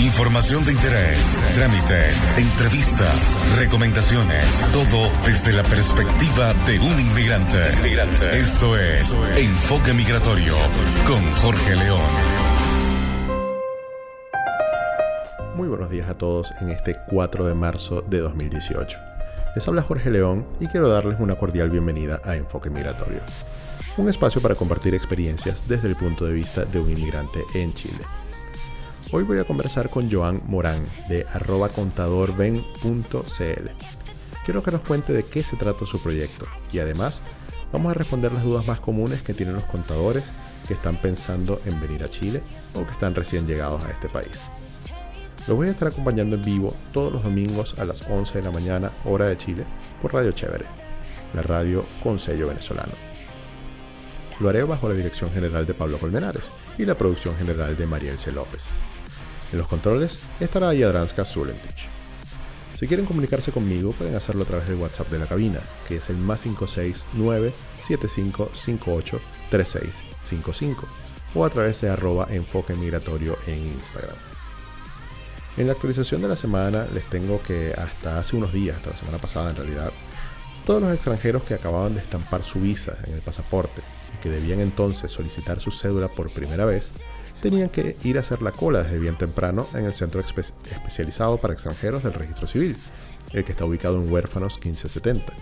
Información de interés, trámites, entrevistas, recomendaciones, todo desde la perspectiva de un inmigrante. Esto es Enfoque Migratorio con Jorge León. Muy buenos días a todos en este 4 de marzo de 2018. Les habla Jorge León y quiero darles una cordial bienvenida a Enfoque Migratorio, un espacio para compartir experiencias desde el punto de vista de un inmigrante en Chile. Hoy voy a conversar con Joan Morán de arroba contadorben.cl. Quiero que nos cuente de qué se trata su proyecto y además vamos a responder las dudas más comunes que tienen los contadores que están pensando en venir a Chile o que están recién llegados a este país. Los voy a estar acompañando en vivo todos los domingos a las 11 de la mañana, hora de Chile, por Radio Chévere, la radio con sello venezolano. Lo haré bajo la dirección general de Pablo Colmenares y la producción general de Mariel C. López. En los controles estará Yadranska Zulentich. Si quieren comunicarse conmigo, pueden hacerlo a través del WhatsApp de la cabina, que es el más 569 7558 3655, o a través de arroba enfoque migratorio en Instagram. En la actualización de la semana les tengo que hasta hace unos días, hasta la semana pasada en realidad, todos los extranjeros que acababan de estampar su visa en el pasaporte y que debían entonces solicitar su cédula por primera vez, tenían que ir a hacer la cola desde bien temprano en el centro especializado para extranjeros del registro civil, el que está ubicado en Huérfanos 1570,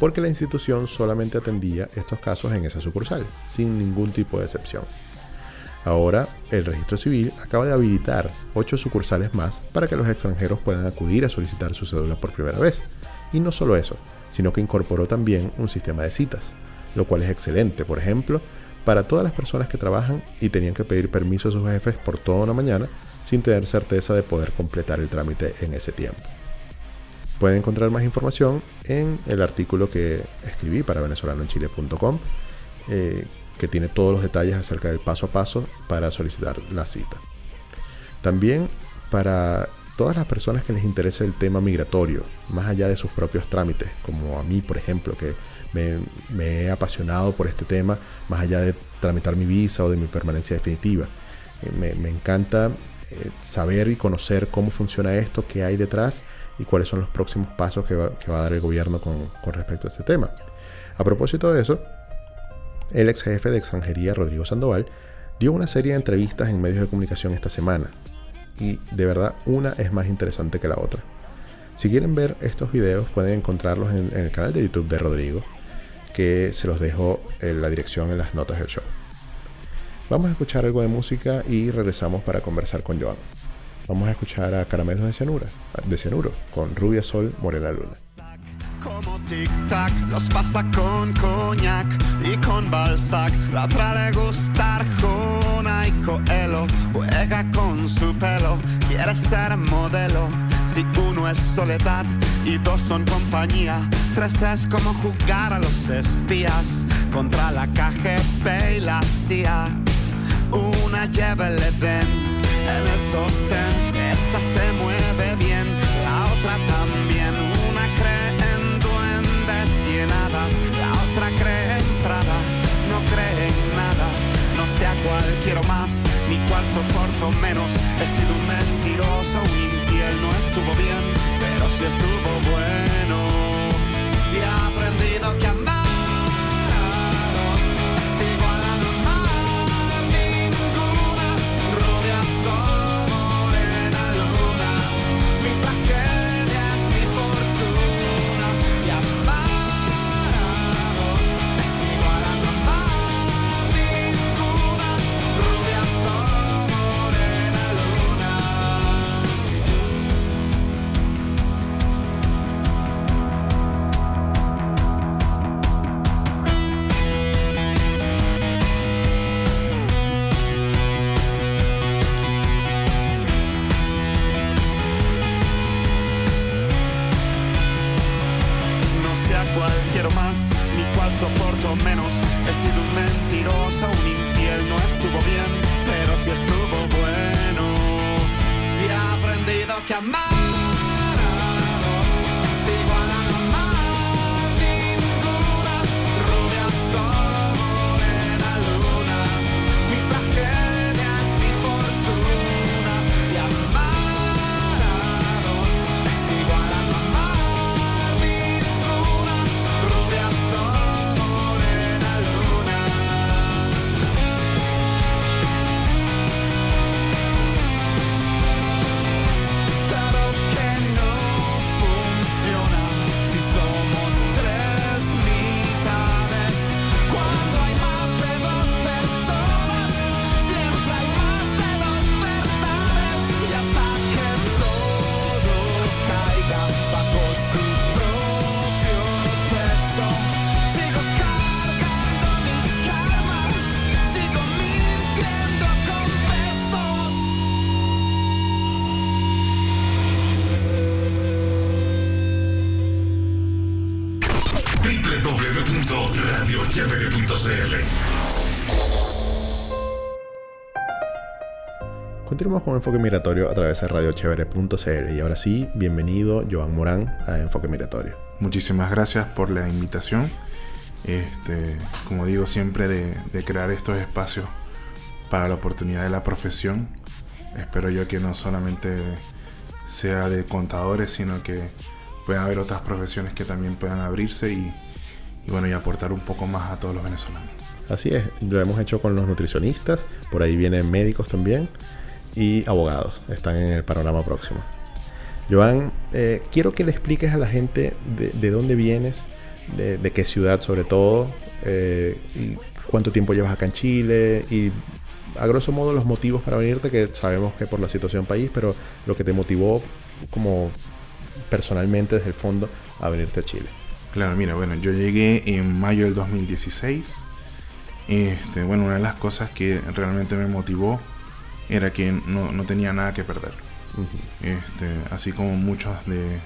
porque la institución solamente atendía estos casos en esa sucursal, sin ningún tipo de excepción. Ahora, el registro civil acaba de habilitar ocho sucursales más para que los extranjeros puedan acudir a solicitar su cédula por primera vez. Y no solo eso, sino que incorporó también un sistema de citas, lo cual es excelente. Por ejemplo, para todas las personas que trabajan y tenían que pedir permiso a sus jefes por toda una mañana sin tener certeza de poder completar el trámite en ese tiempo. Pueden encontrar más información en el artículo que escribí para venezolanoenchile.com, eh, que tiene todos los detalles acerca del paso a paso para solicitar la cita. También para todas las personas que les interese el tema migratorio, más allá de sus propios trámites, como a mí, por ejemplo, que me, he apasionado por este tema, más allá de tramitar mi visa o de mi permanencia definitiva. Eh, me, encanta eh, saber y conocer cómo funciona esto, qué hay detrás y cuáles son los próximos pasos que va, a dar el gobierno con, con, respecto a este tema. A propósito de eso, el ex jefe de extranjería, Rodrigo Sandoval, dio una serie de entrevistas en medios de comunicación esta semana. Y de verdad, una es más interesante que la otra. Si quieren ver estos videos, pueden encontrarlos en el canal de YouTube de Rodrigo, que se los dejo en la dirección en las notas del show. Vamos a escuchar algo de música y regresamos para conversar con Joan. Vamos a escuchar a Caramelos de Cianura, de Cianuro, con Rubia Sol, Morena Luna. Como tic-tac, los pasa con coñac y con. La otra le gusta Arjona y Coelho. Juega con su pelo, quiere ser modelo si uno es soledad y dos son compañía, tres es como jugar a los espías contra la KGB y la CIA. Una lleva el Edén en el sostén, esa se mueve bien, la otra también. Una cree en duendes y en hadas, la otra cree en Prada, no cree en nada. No sé a cuál quiero más, ni cuál soporto menos. He sido un mentiroso, él no estuvo bien, pero sí estuvo bueno. Y he aprendido que amar. melhor que amar. Continuamos con Enfoque Migratorio a través de radiochevere.cl y ahora sí, bienvenido Joan Morán a Enfoque Migratorio. Muchísimas gracias por la invitación. Este, como digo siempre, de, crear estos espacios para la oportunidad de la profesión. Espero yo que no solamente sea de contadores, sino que puedan haber otras profesiones que también puedan abrirse y, y bueno, y aportar un poco más a todos los venezolanos. Así es, lo hemos hecho con los nutricionistas, por ahí vienen médicos también y abogados, están en el panorama próximo. Joan, eh, quiero que le expliques a la gente de, dónde vienes, de, qué ciudad sobre todo, eh, y cuánto tiempo llevas acá en Chile y a grosso modo los motivos para venirte, que sabemos que por la situación país, pero lo que te motivó como personalmente desde el fondo a venirte a Chile. Claro, mira, bueno, yo llegué en mayo del 2016. Este, bueno, una de las cosas que realmente me motivó era que no, tenía nada que perder. este, así como muchos de,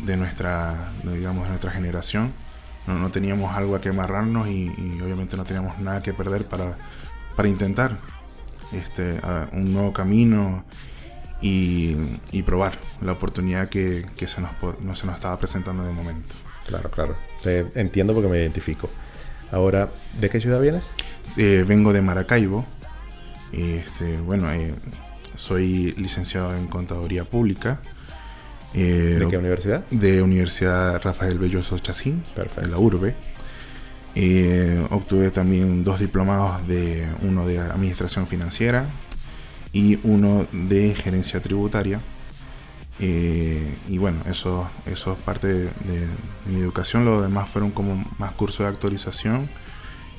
de nuestra, digamos, nuestra generación, no, no, teníamos algo a que amarrarnos y, obviamente no teníamos nada que perder para, para intentar este, un nuevo camino y, y, probar la oportunidad que, que se, nos, no se nos estaba presentando de momento. Claro, claro. entiendo porque me identifico. Ahora, ¿de qué ciudad vienes? Eh, vengo de Maracaibo. Este, bueno, eh, soy licenciado en Contaduría Pública. Eh, ¿De qué universidad? De Universidad Rafael Belloso Chacín, de la URBE. obtuve también dos diplomados, de uno de Administración Financiera y uno de Gerencia Tributaria. Eh, y bueno, eso, eso es parte de, mi educación. Lo demás fueron como más cursos de actualización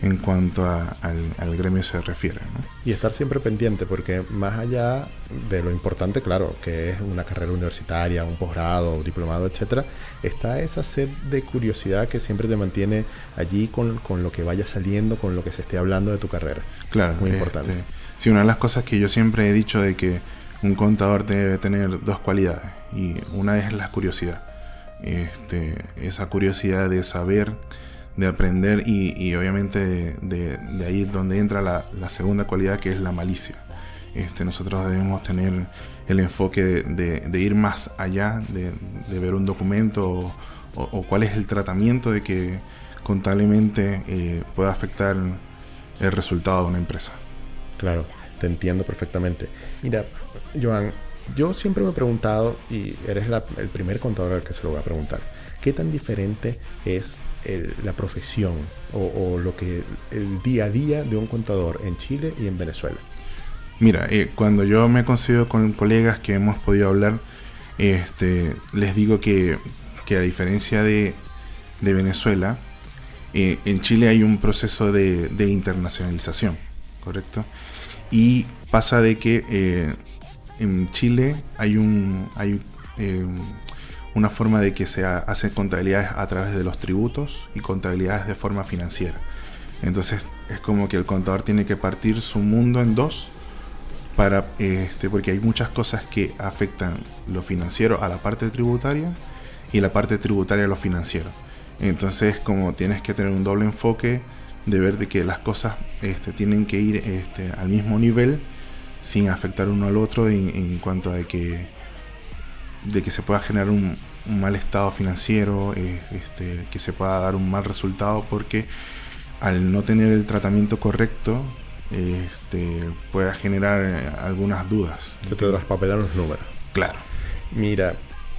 en cuanto al, gremio se refiere. Y estar siempre pendiente, porque más allá de lo importante, claro, que es una carrera universitaria, un posgrado, un diplomado, etcétera, está esa sed de curiosidad que siempre te mantiene allí con, lo que vaya saliendo, con lo que se esté hablando de tu carrera. Claro, muy importante. Este, sí, una de las cosas que yo siempre he dicho de que un contador debe tener dos cualidades y una es la curiosidad. Este, esa curiosidad de saber, de aprender y, obviamente de, ahí es donde entra la, segunda cualidad que es la malicia. Este, nosotros debemos tener el enfoque de, ir más allá, de, ver un documento o, cuál es el tratamiento de que contablemente eh, pueda afectar el resultado de una empresa. Claro, te entiendo perfectamente. Mira, Joan, yo siempre me he preguntado, y eres el primer contador al que se lo voy a preguntar, ¿qué tan diferente es la profesión o, lo que el día a día de un contador en Chile y en Venezuela? Mira, eh, cuando yo me consigo con colegas que hemos podido hablar, este, les digo que, a diferencia de, Venezuela, eh, en Chile hay un proceso de, internacionalización, ¿correcto? Y pasa de que eh, en Chile hay un hay eh, una forma de que se hacen contabilidades a través de los tributos y contabilidades de forma financiera. Entonces es como que el contador tiene que partir su mundo en dos para este porque hay muchas cosas que afectan lo financiero a la parte tributaria y la parte tributaria a lo financiero. Entonces como tienes que tener un doble enfoque de ver de que las cosas este, tienen que ir este, al mismo nivel sin afectar uno al otro en, cuanto a que, de que se pueda generar un, mal estado financiero, eh, este, que se pueda dar un mal resultado, porque al no tener el tratamiento correcto, este, pueda generar eh, algunas dudas. Se te traspapelan los números. Claro. Mira,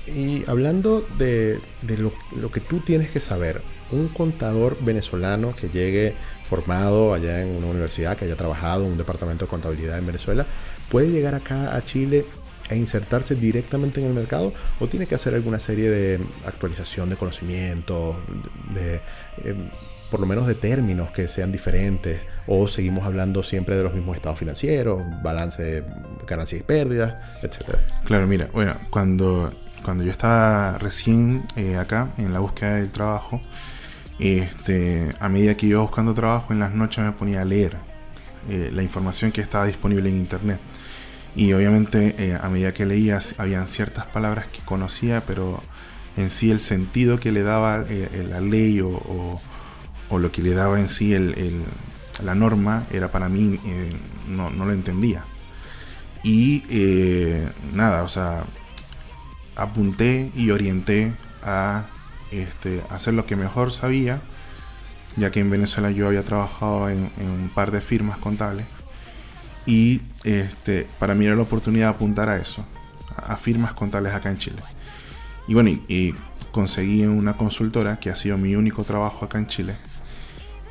y hablando de, lo, lo, que tú tienes que saber, un contador venezolano que llegue formado allá en una universidad, que haya trabajado en un departamento de contabilidad en Venezuela, puede llegar acá a Chile e insertarse directamente en el mercado o tiene que hacer alguna serie de actualización de conocimientos, de, em, por lo menos de términos que sean diferentes o seguimos hablando siempre de los mismos estados financieros, balance de ganancias y pérdidas, etcétera. Claro, mira, bueno, cuando, cuando yo estaba recién eh, acá en la búsqueda del trabajo, este, a medida que iba buscando trabajo en las noches me ponía a leer eh, la información que estaba disponible en internet. Y obviamente eh, a medida que leía habían ciertas palabras que conocía, pero en sí el sentido que le daba eh, la ley o, o lo que le daba en sí el, la norma era para mí, eh, no, no, lo entendía. Y eh, nada, o sea, apunté y orienté a este, hacer lo que mejor sabía, ya que en Venezuela yo había trabajado en, un par de firmas contables. Y este, para mí era la oportunidad de apuntar a eso, a, firmas contables acá en Chile. Y bueno, y, conseguí una consultora que ha sido mi único trabajo acá en Chile.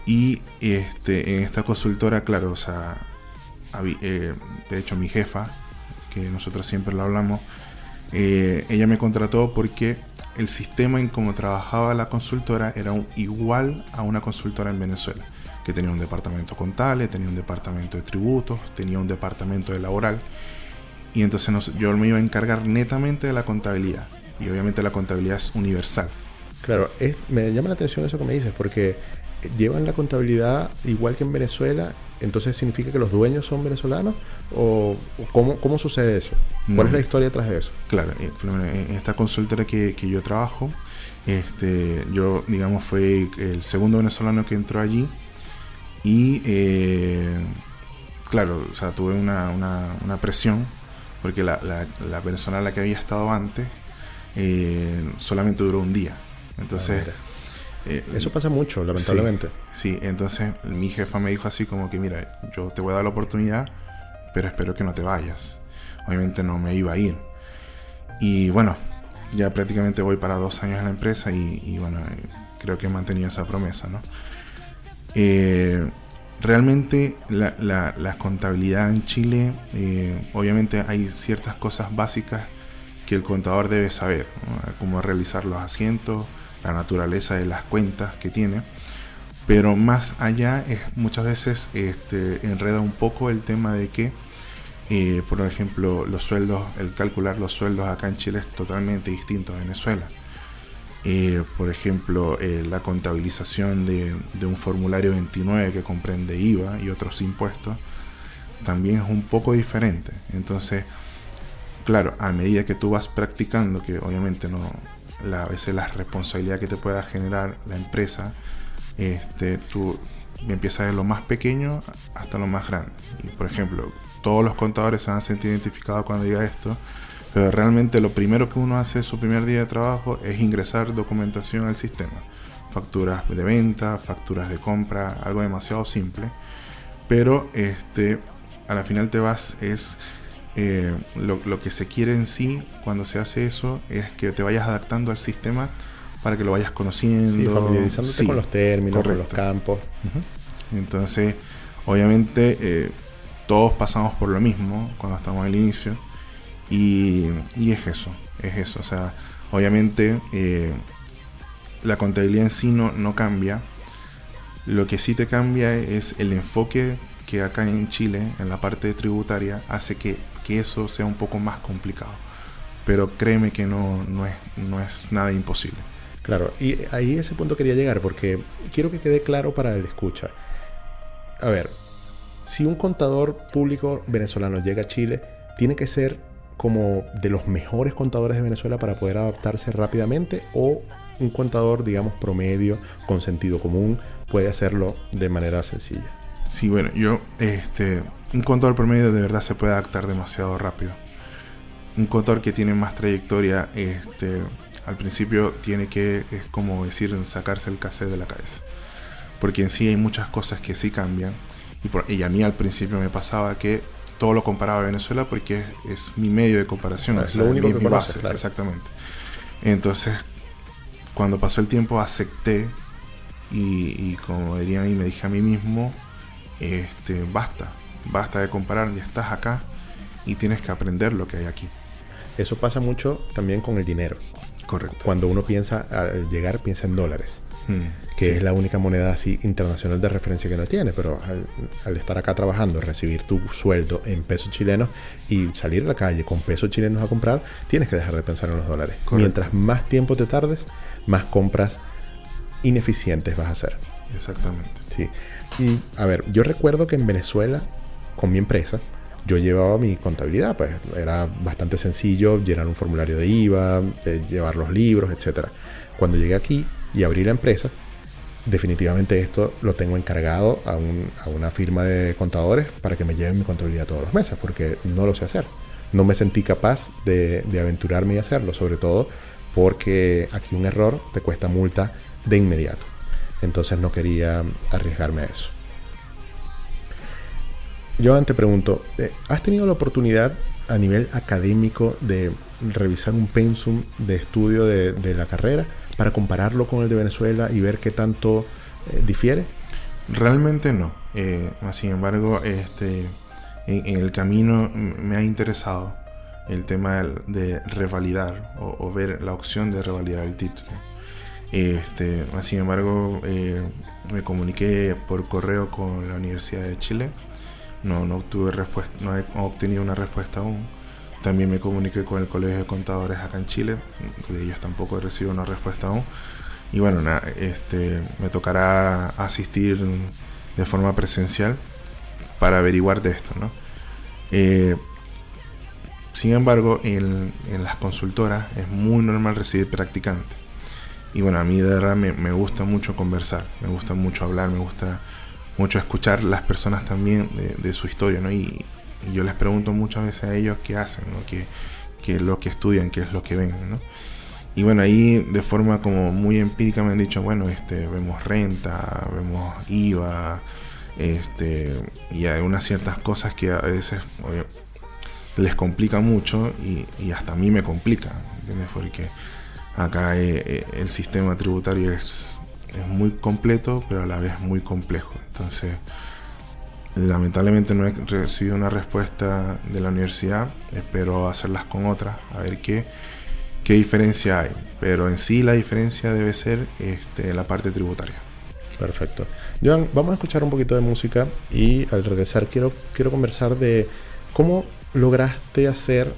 Y este, en esta consultora, claro, o sea, eh, de hecho mi jefa, que nosotros siempre lo hablamos, eh, ella me contrató porque el sistema en cómo trabajaba la consultora era igual a una consultora en Venezuela, que tenía un departamento contable, tenía un departamento de tributos, tenía un departamento de laboral. Y entonces yo me iba a encargar netamente de la contabilidad. Y obviamente la contabilidad es universal. Claro, me llama la atención eso que me dices, porque llevan la contabilidad igual que en Venezuela entonces significa que los dueños son venezolanos o cómo, sucede eso? ¿Cuál es la historia detrás de eso? Claro, eh, en esta consultora que, yo trabajo, este, yo digamos fue el segundo venezolano que entró allí y eh, claro, o sea, tuve una, presión porque la, la, persona a la que había estado antes eh, solamente duró un día. Entonces... Ah, eh, Eso pasa mucho, lamentablemente. Sí, entonces mi jefa me dijo así como que, mira, yo te voy a dar la oportunidad, pero espero que no te vayas. Obviamente no me iba a ir. Y bueno, ya prácticamente voy para dos años en la empresa y, bueno, eh, creo que he mantenido esa promesa, ¿no? Eh, realmente la, contabilidad en Chile, obviamente hay ciertas cosas básicas que el contador debe saber, cómo realizar los asientos, la naturaleza de las cuentas que tiene. Pero más allá es muchas veces este, enreda un poco el tema de que, eh, por ejemplo, los sueldos, el calcular los sueldos acá en Chile es totalmente distinto a Venezuela. Eh, por ejemplo, eh, la contabilización de, un formulario 29 que comprende IVA y otros impuestos también es un poco diferente. Entonces, claro, a medida que tú vas practicando, que obviamente no, a veces la responsabilidad que te pueda generar la empresa, este, tú empiezas de lo más pequeño hasta lo más grande. Y por ejemplo, todos los contadores se van a sentir identificados cuando diga esto, pero realmente lo primero que uno hace su primer día de trabajo es ingresar documentación al sistema. Facturas de venta, facturas de compra, algo demasiado simple. Pero este, a la final te vas es eh, lo, que se quiere en sí cuando se hace eso es que te vayas adaptando al sistema para que lo vayas conociendo. Sí, familiarizándote con los términos, con los campos. Entonces, obviamente, eh, todos pasamos por lo mismo cuando estamos al inicio. Y, es eso, es eso. O sea, obviamente, eh, la contabilidad en sí no, no cambia. Lo que sí te cambia es el enfoque que acá en Chile, en la parte tributaria, hace que que eso sea un poco más complicado. Pero créeme que no, no, es, no es nada imposible. Claro, y ahí ese punto quería llegar porque quiero que quede claro para el escucha. A ver, si un contador público venezolano llega a Chile, tiene que ser como de los mejores contadores de Venezuela para poder adaptarse rápidamente o un contador, digamos, promedio, con sentido común, puede hacerlo de manera sencilla. Sí, bueno, yo, este, un contador promedio de verdad se puede adaptar demasiado rápido. Un contador que tiene más trayectoria, este, al principio tiene que, es como decir, sacarse el cassette de la cabeza. Porque en sí hay muchas cosas que sí cambian. Y, por, a mí al principio me pasaba que todo lo comparaba a Venezuela porque es, mi medio de comparación. Es lo único que base, Exactamente. Entonces, cuando pasó el tiempo acepté y, y como dirían y me dije a mí mismo, este, basta, basta de comparar, ya estás acá y tienes que aprender lo que hay aquí. Eso pasa mucho también con el dinero. Correcto. Cuando uno piensa, al llegar, piensa en dólares, mm, que es la única moneda así internacional de referencia que no tiene, pero al, estar acá trabajando, recibir tu sueldo en pesos chilenos y salir a la calle con pesos chilenos a comprar, tienes que dejar de pensar en los dólares. Mientras más tiempo te tardes, más compras ineficientes vas a hacer. Exactamente. Sí. Y a ver, yo recuerdo que en Venezuela, con mi empresa, yo llevaba mi contabilidad, pues era bastante sencillo llenar un formulario de IVA, eh, llevar los libros, etc. Cuando llegué aquí y abrí la empresa, definitivamente esto lo tengo encargado a, una firma de contadores para que me lleven mi contabilidad todos los meses, porque no lo sé hacer. No me sentí capaz de, de aventurarme y hacerlo, sobre todo porque aquí un error te cuesta multa de inmediato. Entonces no quería arriesgarme a eso. Yo te pregunto, eh, ¿has tenido la oportunidad a nivel académico de revisar un pensum de estudio de, la carrera para compararlo con el de Venezuela y ver qué tanto eh, difiere? Realmente no. Eh, sin embargo, este, en, el camino me ha interesado el tema de revalidar o, ver la opción de revalidar el título. Este, sin embargo, eh, me comuniqué por correo con la Universidad de Chile. No, no obtuve respuesta, no he obtenido una respuesta aún. También me comuniqué con el Colegio de Contadores acá en Chile. De ellos tampoco he recibido una respuesta aún. Y bueno, este, me tocará asistir de forma presencial para averiguar de esto, ¿no? Eh, sin embargo, en, las consultoras es muy normal recibir practicantes. Y bueno, a mí de verdad me, gusta mucho conversar, me gusta mucho hablar, me gusta mucho escuchar las personas también de, su historia, ¿no? Y, yo les pregunto muchas veces a ellos qué hacen, ¿no? Qué, es lo que estudian, qué es lo que ven, ¿no? Y bueno, ahí de forma como muy empírica me han dicho, bueno, este, vemos renta, vemos IVA, este, y hay unas ciertas cosas que a veces les complica mucho y, hasta a mí me complica, ¿entiendes? Porque acá eh, eh, el sistema tributario es, es, muy completo, pero a la vez muy complejo. Entonces, lamentablemente no he recibido una respuesta de la universidad, espero hacerlas con otras, a ver qué, qué diferencia hay. Pero en sí la diferencia debe ser este, la parte tributaria. Perfecto. Joan, vamos a escuchar un poquito de música y al regresar quiero, quiero conversar de cómo lograste hacer,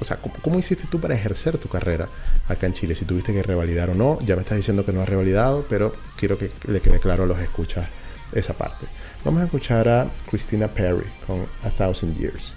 o sea, ¿cómo, hiciste tú para ejercer tu carrera acá en Chile? Si tuviste que revalidar o no, ya me estás diciendo que no has revalidado, pero quiero que le quede claro a los escuchas esa parte. Vamos a escuchar a Christina Perry con A Thousand Years.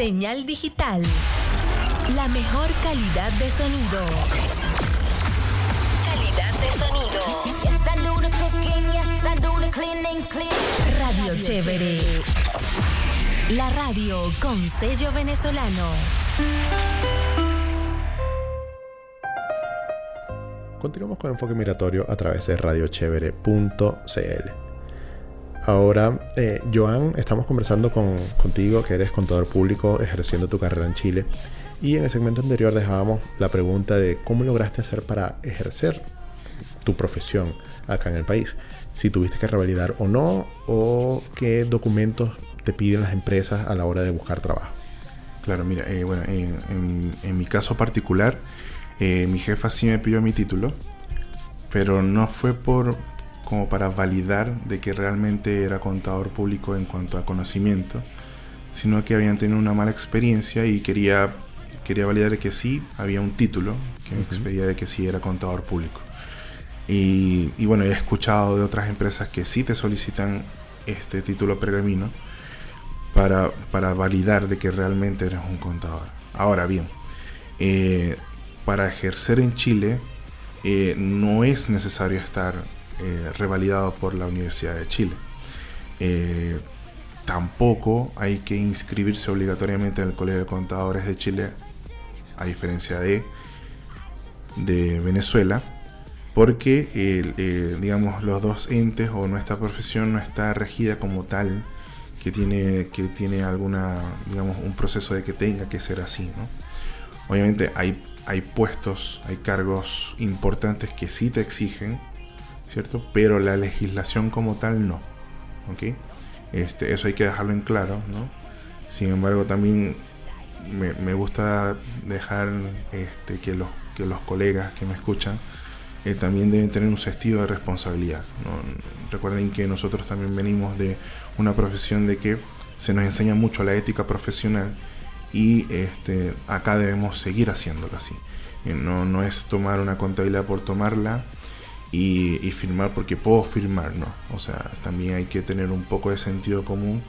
Señal digital. La mejor calidad de sonido. Calidad de sonido. Radio Chévere. La radio con sello venezolano. Continuamos con Enfoque Migratorio a través de radiochevere.cl. Ahora, eh, Joan, estamos conversando con, contigo, que eres contador público ejerciendo tu carrera en Chile. Y en el segmento anterior dejábamos la pregunta de cómo lograste hacer para ejercer tu profesión acá en el país. Si tuviste que revalidar o no, o qué documentos te piden las empresas a la hora de buscar trabajo. Claro, mira, eh, bueno, en, mi caso particular, eh, mi jefa sí me pidió mi título, pero no fue por como para validar de que realmente era contador público en cuanto a conocimiento, sino que habían tenido una mala experiencia y quería, quería validar que sí había un título que me expedía de que sí era contador público. Y, y, bueno, he escuchado de otras empresas que sí te solicitan este título pergamino para, para validar de que realmente eres un contador. Ahora bien, eh, para ejercer en Chile eh, no es necesario estar eh, revalidado por la Universidad de Chile. Eh, tampoco hay que inscribirse obligatoriamente en el Colegio de Contadores de Chile, a diferencia de, de Venezuela, porque eh, digamos los dos entes o nuestra profesión no está regida como tal que tiene que tiene alguna digamos un proceso de que tenga que ser así ¿no? obviamente hay hay puestos hay cargos importantes que sí te exigen cierto pero la legislación como tal no ¿ok? este eso hay que dejarlo en claro ¿no? sin embargo también me, me gusta dejar este, que los que los colegas que me escuchan eh, también deben tener un sentido de responsabilidad. ¿no? Recuerden que nosotros también venimos de una profesión de que se nos enseña mucho la ética profesional y este, acá debemos seguir haciéndolo así. Eh, no, no es tomar una contabilidad por tomarla y, firmar porque puedo firmar, no. O sea, también hay que tener un poco de sentido común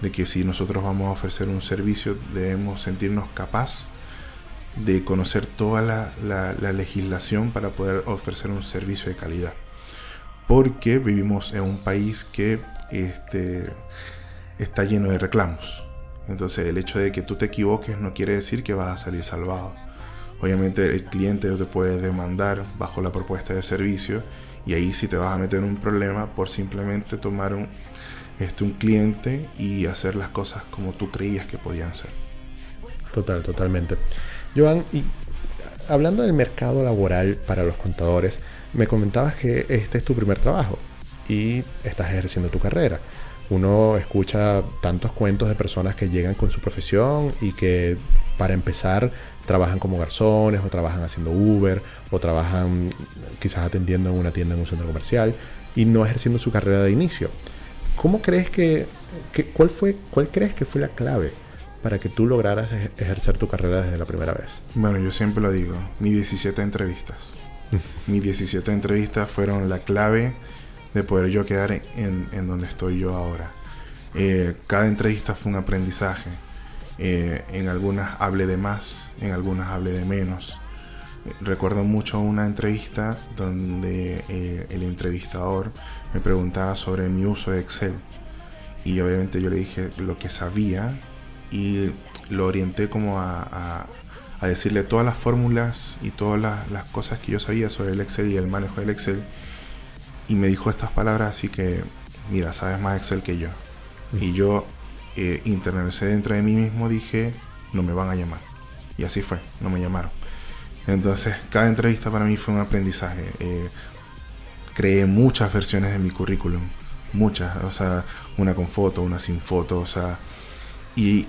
de que si nosotros vamos a ofrecer un servicio debemos sentirnos capaz de conocer toda la, la, la, legislación para poder ofrecer un servicio de calidad. Porque vivimos en un país que este, está lleno de reclamos. Entonces el hecho de que tú te equivoques no quiere decir que vas a salir salvado. Obviamente el cliente te puede demandar bajo la propuesta de servicio y ahí sí te vas a meter en un problema por simplemente tomar un, este, un cliente y hacer las cosas como tú creías que podían ser. Total, totalmente. Joan, hablando del mercado laboral para los contadores, me comentabas que este es tu primer trabajo y estás ejerciendo tu carrera. Uno escucha tantos cuentos de personas que llegan con su profesión y que para empezar trabajan como garzones o trabajan haciendo Uber o trabajan quizás atendiendo en una tienda en un centro comercial y no ejerciendo su carrera de inicio. ¿Cómo crees que, que cuál fue cuál crees que fue la clave para que tú lograras ejercer tu carrera desde la primera vez? Bueno, yo siempre lo digo, mis 17 entrevistas. mis 17 entrevistas fueron la clave de poder yo quedar en, en donde estoy yo ahora. Eh, cada entrevista fue un aprendizaje. Eh, en algunas hablé de más, en algunas hablé de menos. Recuerdo mucho una entrevista donde eh, el entrevistador me preguntaba sobre mi uso de Excel. Y obviamente yo le dije lo que sabía y lo orienté como a, a, a decirle todas las fórmulas y todas las, las, cosas que yo sabía sobre el Excel y el manejo del Excel. Y me dijo estas palabras así que, mira, sabes más Excel que yo. Y yo eh, dentro de mí mismo, dije, no me van a llamar. Y así fue, no me llamaron. Entonces, cada entrevista para mí fue un aprendizaje. Eh, creé muchas versiones de mi currículum, muchas, o sea, una con foto, una sin foto, o sea, y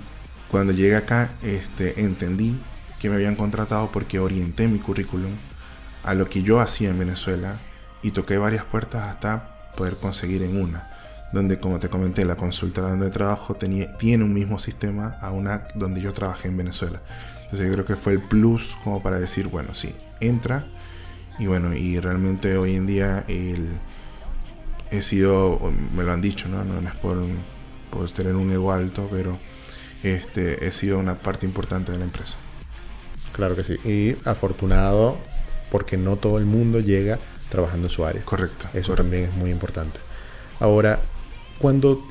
cuando llegué acá, este, entendí que me habían contratado porque orienté mi currículum a lo que yo hacía en Venezuela y toqué varias puertas hasta poder conseguir en una, donde como te comenté, la consulta donde trabajo tenía, tiene un mismo sistema a una donde yo trabajé en Venezuela. Entonces yo creo que fue el plus como para decir, bueno, sí, entra. Y bueno, y realmente hoy en día el, he sido, me lo han dicho, ¿no? No es por, por tener un ego alto, pero este, he sido una parte importante de la empresa. Claro que sí. Y afortunado porque no todo el mundo llega trabajando en su área. Correcto. Eso correcto. también es muy importante. Ahora, cuando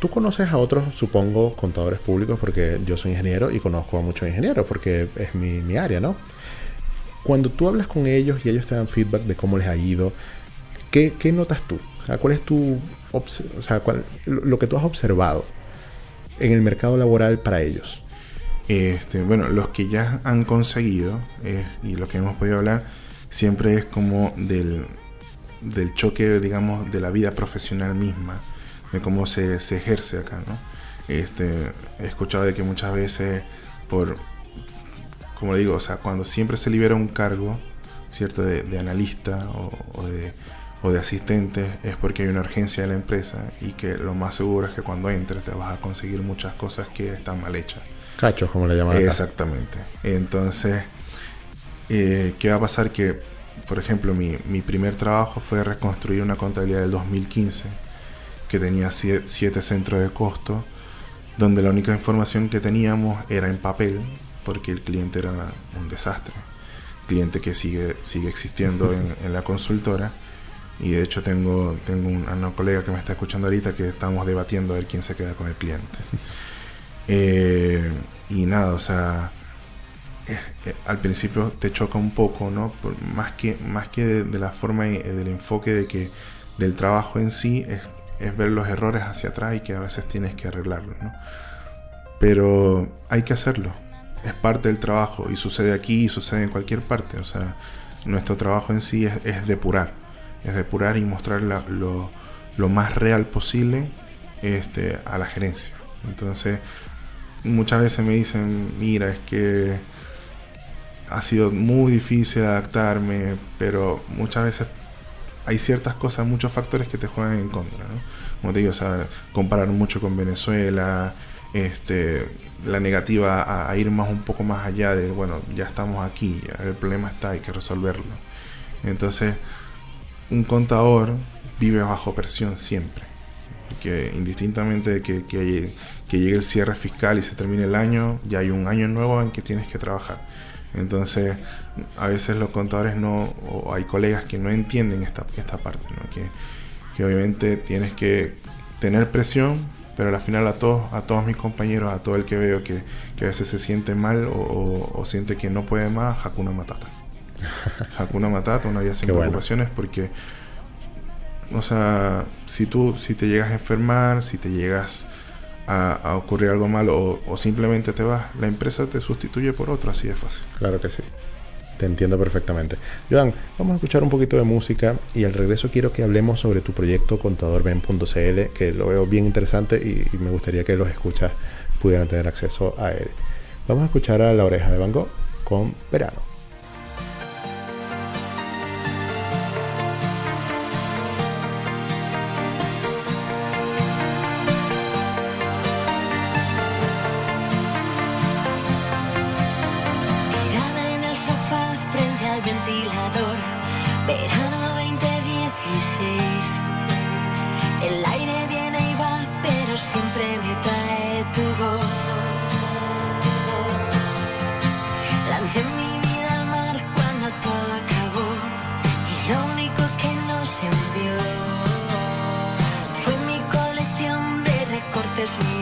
tú conoces a otros, supongo, contadores públicos, porque yo soy ingeniero y conozco a muchos ingenieros, porque es mi, mi área, ¿no? Cuando tú hablas con ellos y ellos te dan feedback de cómo les ha ido, ¿qué, qué notas tú? ¿Cuál es tu, o sea, cuál- lo que tú has observado en el mercado laboral para ellos? Este, bueno, los que ya han conseguido eh, y lo que hemos podido hablar siempre es como del, del choque, digamos, de la vida profesional misma, de cómo se, se ejerce acá, ¿no? Este, he escuchado de que muchas veces por, como le digo, o sea, cuando siempre se libera un cargo, ¿cierto? De, de analista o, o de, o de asistente, es porque hay una urgencia de la empresa y que lo más seguro es que cuando entres te vas a conseguir muchas cosas que están mal hechas. Cachos, como le llaman acá. Exactamente. Entonces, eh, ¿qué va a pasar? Que, por ejemplo, mi, mi primer trabajo fue reconstruir una contabilidad del 2015 que tenía sie- siete centros de costo, donde la única información que teníamos era en papel, porque el cliente era un desastre. Cliente que sigue, sigue existiendo en, en la consultora. Y de hecho tengo, tengo un- una colega que me está escuchando ahorita que estamos debatiendo a ver quién se queda con el cliente. Eh, y nada, o sea, eh, eh, al principio te choca un poco, ¿no? Por- más que, más que de, de la forma y- del enfoque de que del trabajo en sí es, es ver los errores hacia atrás y que a veces tienes que arreglarlos, ¿no? Pero hay que hacerlo. Es parte del trabajo y sucede aquí y sucede en cualquier parte. O sea, nuestro trabajo en sí es, es depurar. Es depurar y mostrar lo más real posible este, a la gerencia. Entonces, muchas veces me dicen, mira, es que ha sido muy difícil adaptarme, pero muchas veces hay ciertas cosas, muchos factores que te juegan en contra, ¿no? Como te digo, o comparar mucho con Venezuela, este, la negativa a, ir más un poco más allá de, bueno, ya estamos aquí, el problema está, hay que resolverlo. Entonces, un contador vive bajo presión siempre. Que indistintamente de que llegue el cierre fiscal y se termine el año, ya hay un año nuevo en que tienes que trabajar. Entonces, a veces los contadores no, o hay colegas que no entienden esta, esta parte, ¿no? que, que obviamente tienes que tener presión, pero al final a todos, a todos mis compañeros, a todo el que veo que, que a veces se siente mal o, o- o siente que no puede más, Hakuna Matata. Hakuna Matata, una vida sin Qué bueno. preocupaciones, porque, o sea, si tú, si te llegas a enfermar, si te llegas a, ocurrir algo malo o, simplemente te vas, la empresa te sustituye por otra, así de fácil. Claro que sí. Te entiendo perfectamente. Joan, vamos a escuchar un poquito de música y al regreso quiero que hablemos sobre tu proyecto contadorben.cl, que lo veo bien interesante y, y me gustaría que los escuchas pudieran tener acceso a él. Vamos a escuchar a La Oreja de Van Gogh con Verano. this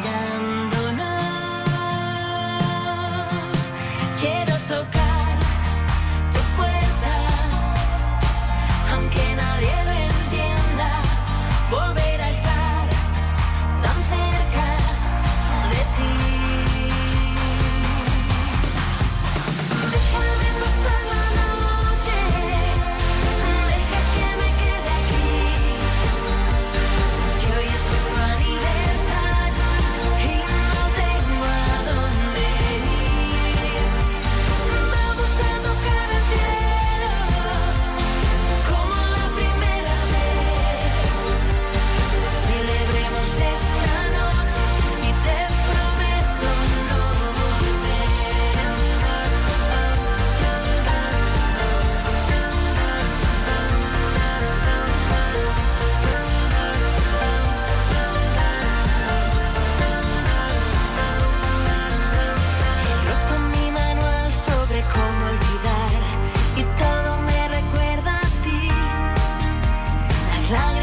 climb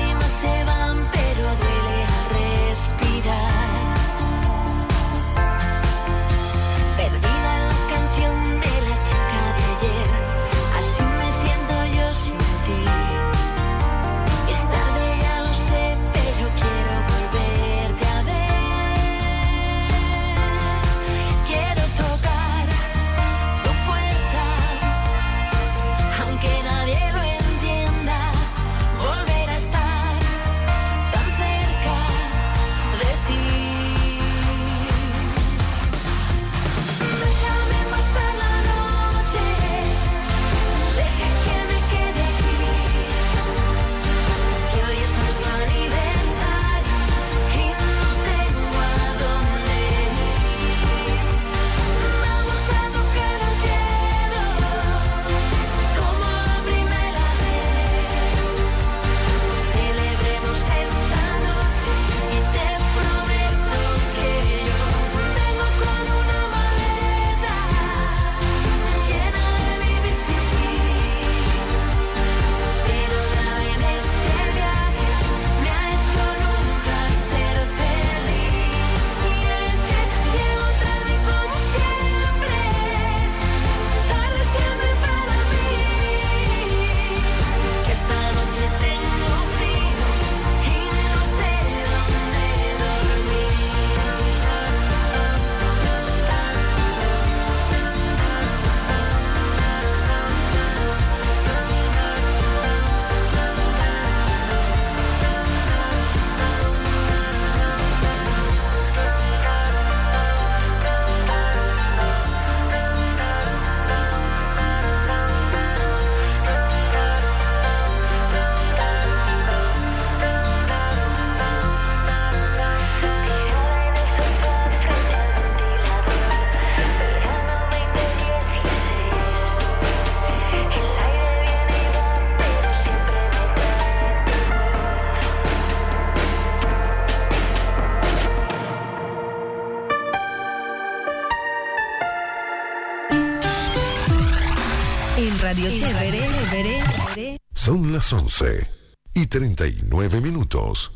11 y 39 minutos.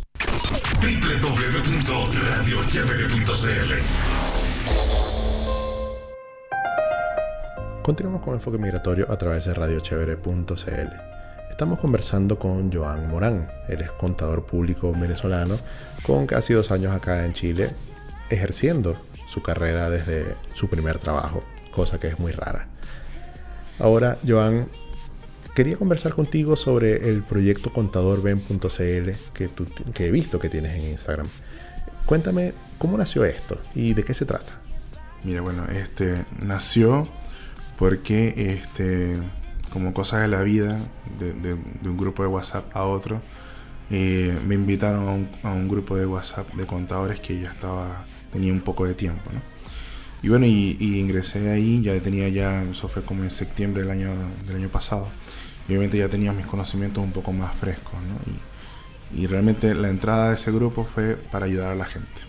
www.radiochevere.cl Continuamos con Enfoque Migratorio a través de radiochevere.cl. Estamos conversando con Joan Morán. Él es contador público venezolano con casi dos años acá en Chile, ejerciendo su carrera desde su primer trabajo, cosa que es muy rara. Ahora, Joan, quería conversar contigo sobre el proyecto contadorben.cl que, que he visto que tienes en Instagram. Cuéntame cómo nació esto y de qué se trata. Mira, bueno, este nació porque, este, como cosas de la vida, de, un grupo de WhatsApp a otro, eh, me invitaron a un, a un grupo de WhatsApp de contadores que ya estaba, tenía un poco de tiempo, ¿no? Y bueno, y, y ingresé ahí, ya tenía ya, eso fue como en septiembre del año, del año pasado, obviamente ya tenía mis conocimientos un poco más frescos, ¿no? Y, realmente la entrada de ese grupo fue para ayudar a la gente.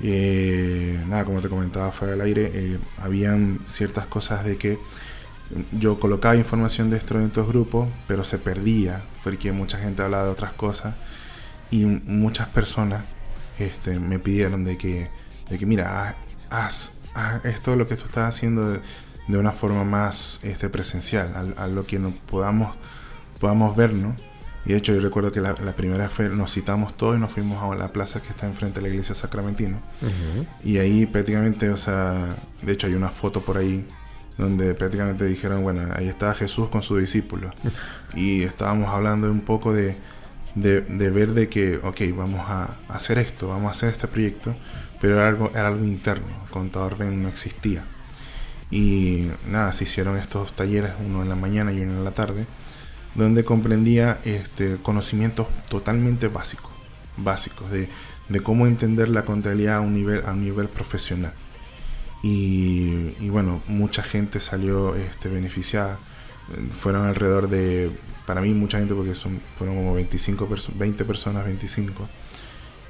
Eh, nada, como te comentaba fuera del aire, eh, habían ciertas cosas de que yo colocaba información de estos, de estos grupos, pero se perdía, porque mucha gente hablaba de otras cosas y muchas personas este, me pidieron de que, de que mira, esto lo que tú estás haciendo de, una forma más este, presencial, a, a lo que no podamos, podamos ver, ¿no? Y de hecho yo recuerdo que la, la primera fue, nos citamos todos y nos fuimos a la plaza que está enfrente de la iglesia Sacramentino. Y ahí prácticamente, o sea, de hecho hay una foto por ahí donde prácticamente dijeron, bueno, ahí estaba Jesús con sus discípulos. y estábamos hablando un poco de, de, de ver de que, ok, vamos a hacer esto, vamos a hacer este proyecto, pero era algo, era algo interno, Contador Ben no existía. Y nada, se hicieron estos talleres, uno en la mañana y uno en la tarde, donde comprendía este, conocimientos totalmente básicos, básicos de, de cómo entender la contabilidad a un nivel, a un nivel profesional. Y, y bueno, mucha gente salió este, beneficiada. Fueron alrededor de, para mí mucha gente porque son, fueron como 25 perso- 20 personas, 25.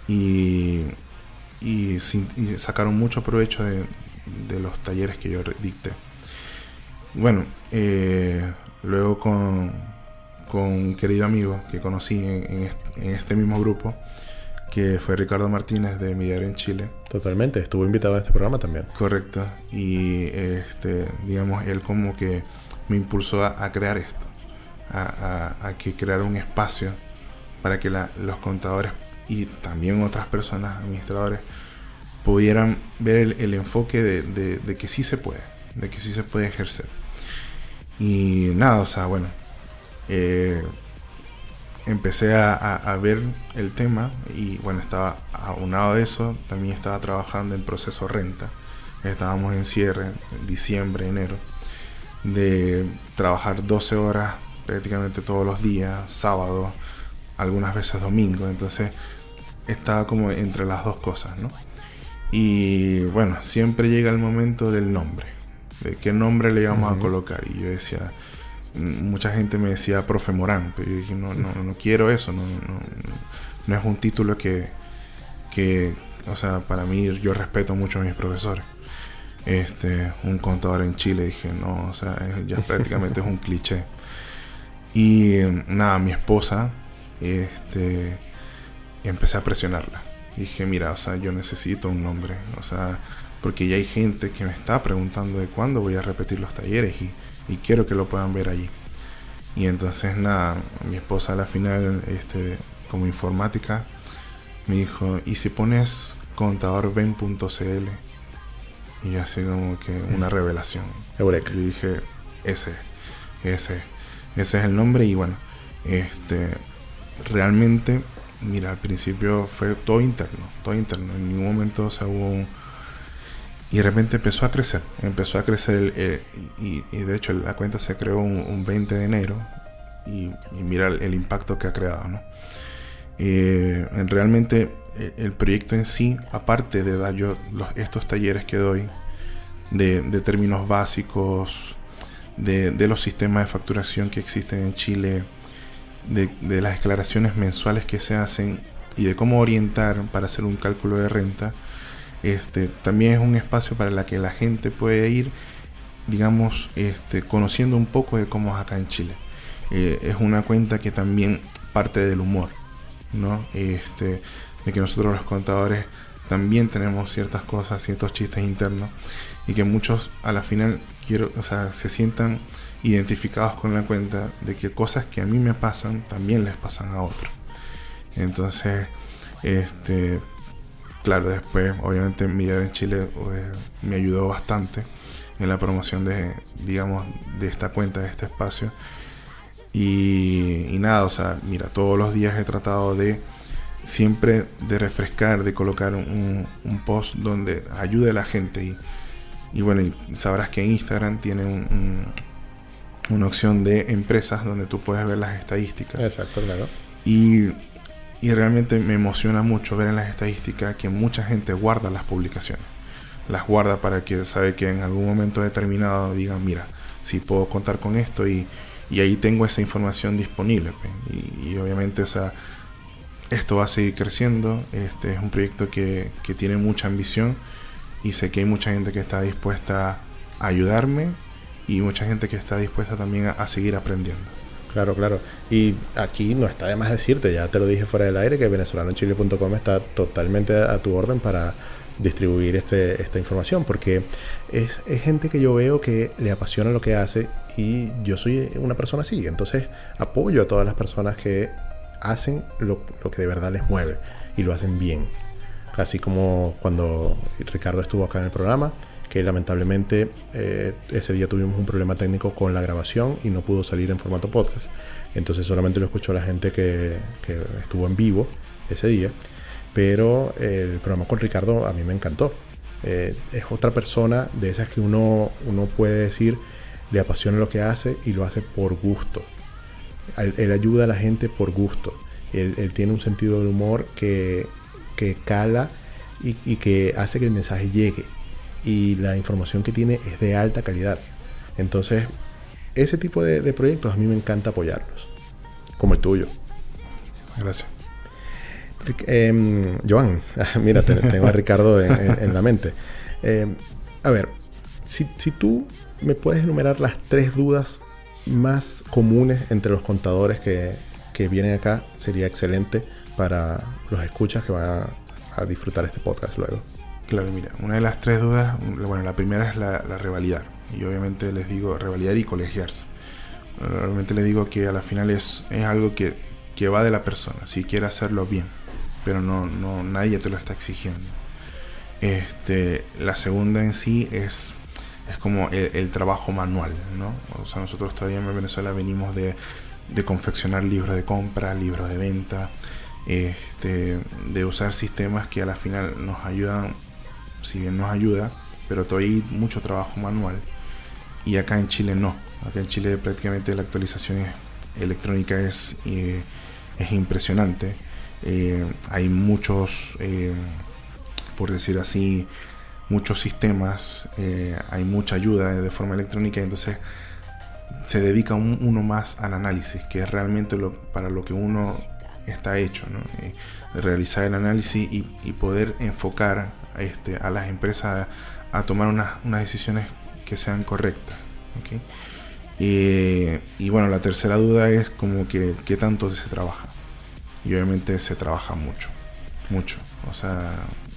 Y, y sacaron mucho provecho de, de los talleres que yo dicté. Bueno, eh, luego con, con un querido amigo que conocí en, en est- en este mismo grupo, que fue Ricardo Martínez de Mi Diario en Chile. Totalmente, estuvo invitado a este programa también. Correcto. Y este, digamos, él como que me impulsó a, a crear esto, a, a- a que crear un espacio para que la- los contadores y también otras personas, administradores, pudieran ver el, el enfoque de, de- de que sí se puede, de que sí se puede ejercer. Y nada, o sea, bueno, eh, empecé a, a- a ver el tema y bueno, estaba aunado de eso, también estaba trabajando en proceso renta. Estábamos en cierre, en diciembre, enero, de trabajar 12 horas prácticamente todos los días, sábado, algunas veces domingo. Entonces estaba como entre las dos cosas, ¿no? Y bueno, siempre llega el momento del nombre, de qué nombre le íbamos a colocar. Y yo decía, mm, mucha gente me decía profe Morán, pero yo dije, no, no, no quiero eso, no, no, no es un título que, que, o sea, para mí yo respeto mucho a mis profesores. Este, un contador en Chile, dije, no, o sea, ya prácticamente es un cliché. Y eh, nada, mi esposa, este, empecé a presionarla. Dije, mira, o sea, yo necesito un nombre, o sea, porque ya hay gente que me está preguntando de cuándo voy a repetir los talleres y, y quiero que lo puedan ver allí. Y entonces, nada, mi esposa a la final, este, como informática, me dijo, ¿y si pones contadorben.cl? Y yo así como que una revelación. Eureka. Yo dije, ese, ese, ese es el nombre y bueno, este, realmente, mira, al principio fue todo interno, todo interno, en ningún momento se hubo. Y de repente empezó a crecer, empezó a crecer el- y, de hecho la cuenta se creó un, un 20 de enero y, y mira el, impacto que ha creado, ¿no? Eh, en realmente eh, el proyecto en sí, aparte de dar yo estos talleres que doy de, términos básicos, de los sistemas de facturación que existen en Chile, de, las declaraciones mensuales que se hacen y de cómo orientar para hacer un cálculo de renta, este, también es un espacio para la que la gente puede ir digamos, este, conociendo un poco de cómo es acá en Chile. Eh, es una cuenta que también parte del humor, ¿no? Este, de que nosotros los contadores también tenemos ciertas cosas, ciertos chistes internos y que muchos a la final quiero, o sea, se sientan identificados con la cuenta de que cosas que a mí me pasan también les pasan a otros. Entonces, este, claro, después, obviamente, mi vida en Chile eh, me ayudó bastante en la promoción de, digamos, de esta cuenta, de este espacio. Y, nada, o sea, mira, todos los días he tratado de siempre de refrescar, de colocar un, post donde ayude a la gente. Y, y bueno, y sabrás que Instagram tiene un, una opción de empresas donde tú puedes ver las estadísticas. Exacto, claro. Y, y realmente me emociona mucho ver en las estadísticas que mucha gente guarda las publicaciones. Las guarda para que sabe que en algún momento determinado digan, mira, si puedo contar con esto y, y ahí tengo esa información disponible. pues. Y, y obviamente esto va a seguir creciendo. Este es un proyecto que, que tiene mucha ambición y sé que hay mucha gente que está dispuesta a ayudarme y mucha gente que está dispuesta también a, seguir aprendiendo. Claro, claro. Y aquí no está de más decirte, ya te lo dije fuera del aire, que venezolanochile.com está totalmente a tu orden para distribuir este, esta información, porque es, es gente que yo veo que le apasiona lo que hace y yo soy una persona así, entonces apoyo a todas las personas que hacen lo, lo que de verdad les mueve y lo hacen bien. Así como cuando Ricardo estuvo acá en el programa, que lamentablemente eh, ese día tuvimos un problema técnico con la grabación y no pudo salir en formato podcast. Entonces solamente lo escuchó la gente que, que estuvo en vivo ese día. Pero eh, el programa con Ricardo a mí me encantó. Eh, es otra persona de esas que uno, uno puede decir le apasiona lo que hace y lo hace por gusto. Él, ayuda a la gente por gusto. Él, él tiene un sentido del humor que, que cala y, y que hace que el mensaje llegue y la información que tiene es de alta calidad. Entonces, ese tipo de, de proyectos a mí me encanta apoyarlos, como el tuyo. Gracias. Em, Joan, mira, te- tengo a Ricardo en, la mente. Em, a ver, si, si tú me puedes enumerar las tres dudas más comunes entre los contadores que, que vienen acá, sería excelente para los escuchas que van a, a disfrutar este podcast luego. Claro, mira, una de las tres dudas, bueno, la primera es la, revalidar. Y obviamente les digo revalidar y colegiarse. Realmente les digo que a la final es, es algo que, que va de la persona, si quiere hacerlo bien, pero no, no nadie te lo está exigiendo. Este, la segunda en sí es, es como el, el trabajo manual, ¿no? O sea, nosotros todavía en Venezuela venimos de, de confeccionar libros de compra, libros de venta, este, de usar sistemas que a la final nos ayudan, si bien nos ayuda, pero todavía hay mucho trabajo manual. Y acá en Chile no. Acá en Chile prácticamente la actualización electrónica es, eh, es impresionante. Eh, hay muchos, eh, por decir así, muchos sistemas, hay mucha ayuda de forma electrónica, entonces se dedica un- uno más al análisis, que es realmente lo, para lo que uno está hecho, ¿no? Realizar el análisis y, poder enfocar este, a las empresas a, tomar unas, decisiones que sean correctas. ¿ok? Eh, y bueno, la tercera duda es como que qué tanto se trabaja. Y obviamente se trabaja mucho, mucho. O sea,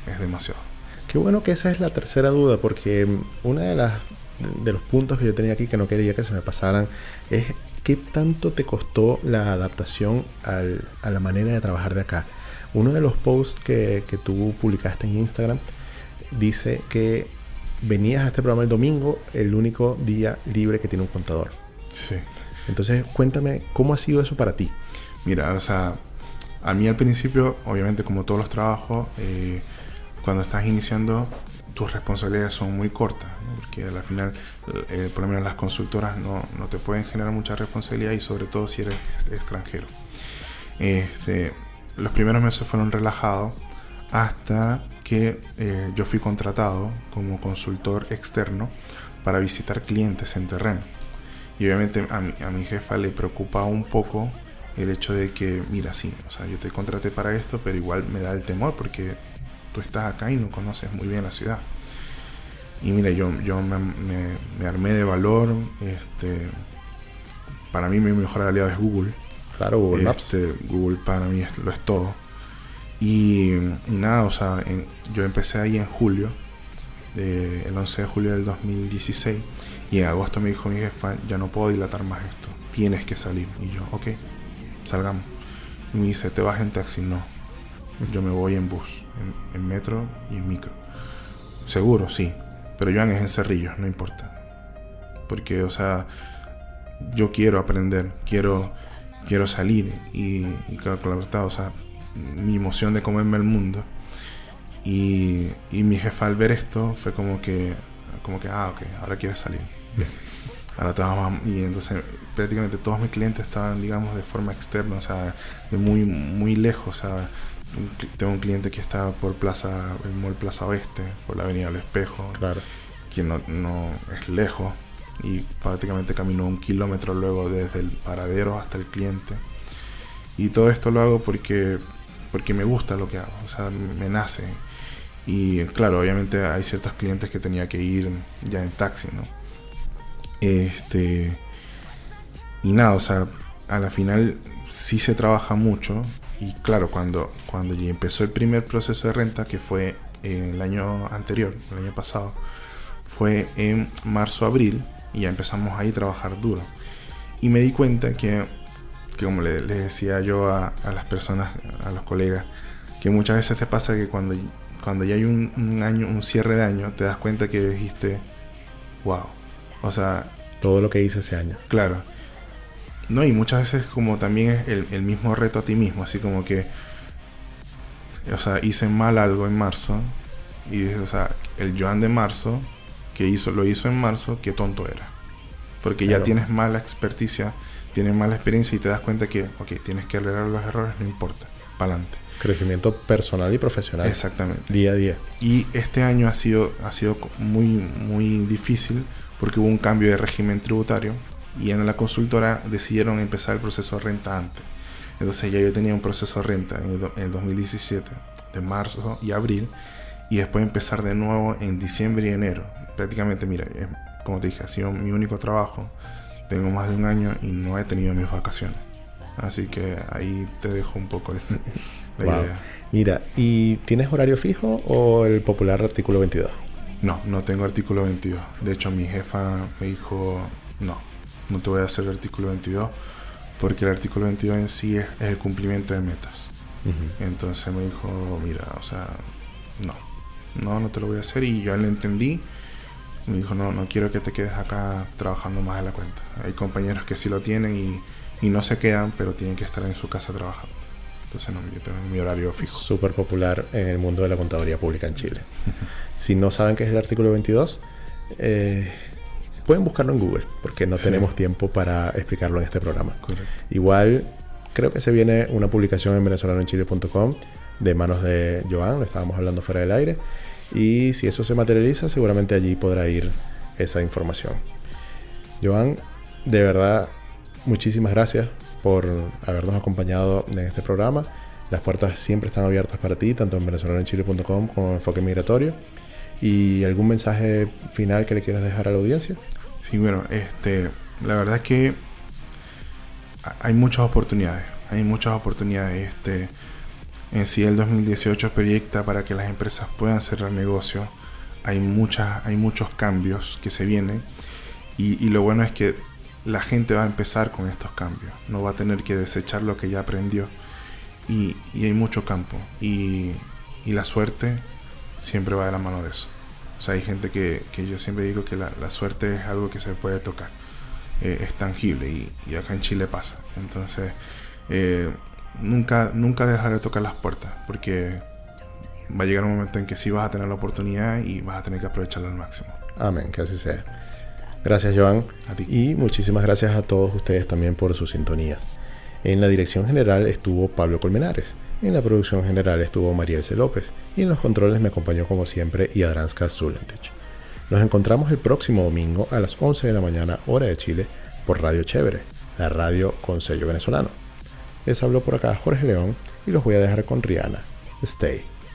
es demasiado. Qué bueno que esa es la tercera duda, porque una de los puntos que yo tenía aquí que no quería que se me pasaran es qué tanto te costó la adaptación al- a la manera de trabajar de acá. Uno de los posts que, que tú publicaste en Instagram dice que venías a este programa el domingo, el único día libre que tiene un contador. Sí. Entonces, cuéntame cómo ha sido eso para ti. Mira, o sea, a mí al principio, obviamente como todos los trabajos, eh, cuando estás iniciando, tus responsabilidades son muy cortas, ¿no? porque al final, eh, por lo menos las consultoras no, no te pueden generar mucha responsabilidad y sobre todo si eres extranjero. Este, los primeros meses fueron relajados hasta que eh, yo fui contratado como consultor externo para visitar clientes en terreno. Y obviamente a mi, a mi jefa le preocupaba un poco el hecho de que, mira, sí, o sea, yo te contraté para esto, pero igual me da el temor porque tú estás acá y no conoces muy bien la ciudad. Y mira, yo, yo me, me- me armé de valor. Este, para mí mi mejor aliado es Google. Claro, Google Maps. Este, Google para mí es- lo es todo. Y, y nada, o sea, en- yo empecé ahí en julio, de- el 11 de julio del 2016. Y en agosto me dijo mi jefa, ya no puedo dilatar más esto, tienes que salir. Y yo, ok, salgamos. Y me dice, ¿te vas en taxi? No, yo me voy en bus, en, en metro y en micro. Seguro, sí, pero Joan es en Cerrillos, no importa. Porque, o sea, yo quiero aprender, quiero, quiero salir y, y claro, con la verdad, o sea, mi emoción de comerme el mundo. Y, y mi jefa al ver esto fue como que, como que, ah, ok, ahora quieres salir. Bien. Ahora te vamos a- Y entonces prácticamente todos mis clientes estaban, digamos, de forma externa, o sea, de muy, muy lejos. O sea, tengo un cliente que está por Plaza, el Mall Plaza Oeste, por la Avenida del Espejo Claro. que no, no es lejos y prácticamente caminó un kilómetro luego desde el paradero hasta el cliente. Y todo esto lo hago porque, porque me gusta lo que hago, o sea, me nace. Y claro, obviamente hay ciertos clientes que tenía que ir ya en taxi, ¿no? Este. Y nada, o sea, a la final sí se trabaja mucho. Y claro, cuando, cuando ya empezó el primer proceso de renta, que fue en el año anterior, el año pasado, fue en marzo-abril y ya empezamos ahí a trabajar duro. Y me di cuenta que, que como le, le decía yo a, a las personas, a los colegas, que muchas veces te pasa que cuando, cuando ya hay un, un año, un cierre de año, te das cuenta que dijiste, wow. O sea, Todo lo que hice ese año. Claro. No, y muchas veces como también es el, el mismo reto a ti mismo, así como que, o sea, hice mal algo en marzo y dices, o sea, el Joan de marzo, que hizo, lo hizo en marzo, qué tonto era. Porque ya tienes mala experticia, tienes mala experiencia y te das cuenta que, ok, tienes que arreglar los errores, no importa, para adelante. Crecimiento personal y profesional. Exactamente. Día a día. Y este año ha sido, ha sido muy, muy difícil porque hubo un cambio de régimen tributario y en la consultora decidieron empezar el proceso de renta antes. Entonces ya yo tenía un proceso de renta en el, en el 2017, de marzo y abril, y después empezar de nuevo en diciembre y enero. Prácticamente, mira, como te dije, ha sido mi único trabajo. Tengo más de un año y no he tenido mis vacaciones. Así que ahí te dejo un poco el- la Wow. idea. Mira, ¿y tienes horario fijo o el popular artículo 22? No, no tengo artículo 22. De hecho, mi jefa me dijo, no, no te voy a hacer el artículo 22 porque el artículo 22 en sí es, es el cumplimiento de metas. Entonces me dijo, mira, o sea, no, no, no te lo voy a hacer y yo le entendí. Me dijo, no, no quiero que te quedes acá trabajando más de la cuenta. Hay compañeros que sí lo tienen y, y no se quedan, pero tienen que estar en su casa trabajando. Entonces no, yo tengo mi horario fijo. Súper popular en el mundo de la contaduría pública en Chile. si no saben qué es el artículo 22, eh, pueden buscarlo en Google, porque no Sí. tenemos tiempo para explicarlo en este programa. Correcto. Igual, creo que se viene una publicación en venezolanoenchile.com de manos de Joan, lo estábamos hablando fuera del aire. Y si eso se materializa, seguramente allí podrá ir esa información. Joan, de verdad, muchísimas gracias por habernos acompañado en este programa. Las puertas siempre están abiertas para ti, tanto en venezolanoenchile.com como en Enfoque Migratorio. ¿Y algún mensaje final que le quieras dejar a la audiencia? Sí, bueno, este, la verdad es que ha- hay muchas oportunidades, hay muchas oportunidades. Este, en sí el 2018 proyecta para que las empresas puedan cerrar negocios. Hay muchas, hay muchos cambios que se vienen y, lo bueno es que la gente va a empezar con estos cambios, no va a tener que desechar lo que ya aprendió y, hay mucho campo y la suerte siempre va de la mano de eso. O sea, hay gente que, que yo siempre digo que la, la suerte es algo que se puede tocar, eh, es tangible y, y acá en Chile pasa. Entonces, eh, nunca, nunca dejar de tocar las puertas porque va a llegar un momento en que sí vas a tener la oportunidad y vas a tener que aprovecharla al máximo. Amén, que así sea. Gracias, Joan. A ti. Y muchísimas gracias a todos ustedes también por su sintonía. En la dirección general estuvo Pablo Colmenares. En la producción general estuvo Mariel C. López. Y en los controles me acompañó como siempre Yadranska Zulentich. Nos encontramos el próximo domingo a las 11 de la mañana, hora de Chile, por Radio Chévere, la radio con sello venezolano. Les habló por acá Jorge León y los voy a dejar con Rihanna. Stay.